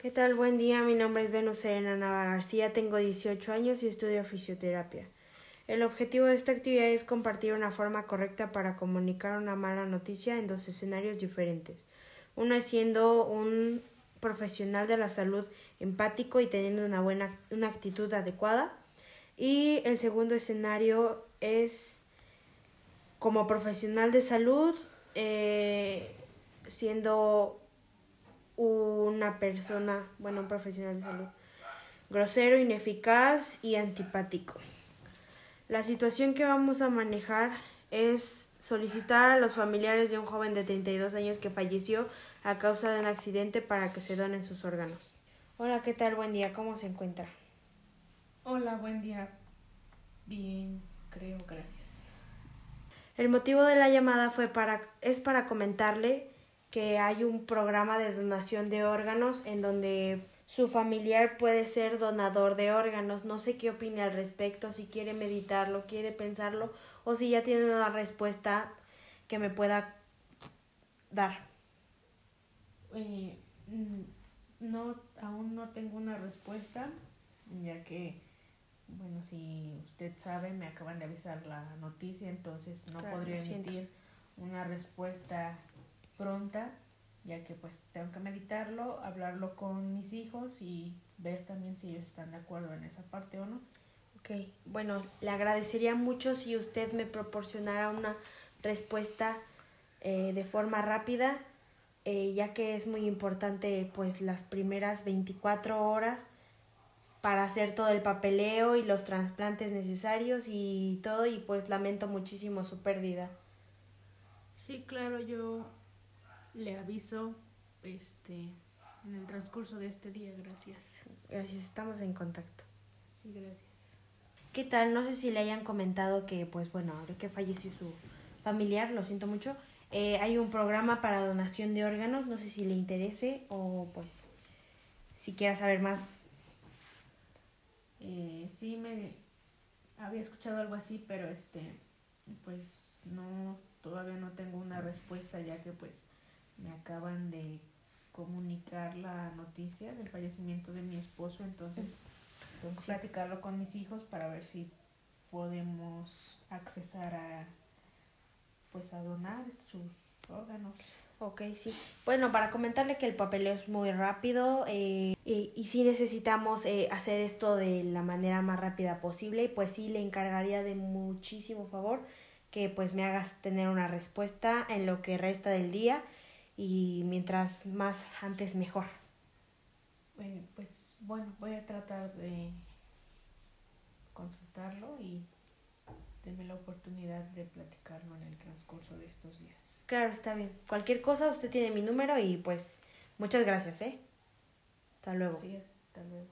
¿Qué tal? Buen día, mi nombre es Venus Serena Nava García, tengo 18 años y estudio fisioterapia. El objetivo de esta actividad es compartir una forma correcta para comunicar una mala noticia en dos escenarios diferentes. Uno es siendo un profesional de la salud empático y teniendo una buena una actitud adecuada y el segundo escenario es como profesional de salud eh, siendo una persona, bueno, un profesional de salud, grosero, ineficaz y antipático. La situación que vamos a manejar es solicitar a los familiares de un joven de 32 años que falleció a causa de un accidente para que se donen sus órganos. Hola, ¿qué tal? Buen día, ¿cómo se encuentra? Hola, buen día. Bien, creo, gracias. El motivo de la llamada fue para es para comentarle que hay un programa de donación de órganos en donde su familiar puede ser donador de órganos. No sé qué opine al respecto, si quiere meditarlo, quiere pensarlo o si ya tiene una respuesta que me pueda dar. Eh, no, aún no tengo una respuesta, ya que, bueno, si usted sabe, me acaban de avisar la noticia, entonces no podría emitir una respuesta pronta, ya que pues tengo que meditarlo, hablarlo con mis hijos y ver también si ellos están de acuerdo en esa parte o no. Ok, bueno, le agradecería mucho si usted me proporcionara una respuesta eh, de forma rápida, eh, ya que es muy importante pues las primeras 24 horas para hacer todo el papeleo y los trasplantes necesarios y todo y pues lamento muchísimo su pérdida. Sí, claro, yo le aviso este en el transcurso de este día, gracias. Gracias, estamos en contacto. Sí, gracias. ¿Qué tal? No sé si le hayan comentado que, pues bueno, ahora que falleció su familiar, lo siento mucho, eh, hay un programa para donación de órganos, no sé si le interese o pues si quiera saber más. Eh, sí, me había escuchado algo así, pero este, pues no, todavía no tengo una respuesta ya que pues me acaban de comunicar la noticia del fallecimiento de mi esposo, entonces platicarlo con mis hijos para ver si podemos accesar a pues a donar sus órganos. Ok, sí. Bueno, para comentarle que el papeleo es muy rápido eh, y, y sí necesitamos eh, hacer esto de la manera más rápida posible, pues sí le encargaría de muchísimo favor que pues me hagas tener una respuesta en lo que resta del día y mientras más antes mejor. Bueno, pues bueno, voy a tratar de consultarlo y denme la oportunidad de platicarlo en el transcurso de estos días. Claro, está bien. Cualquier cosa, usted tiene mi número y pues muchas gracias, ¿eh? Hasta luego. Sí, hasta luego.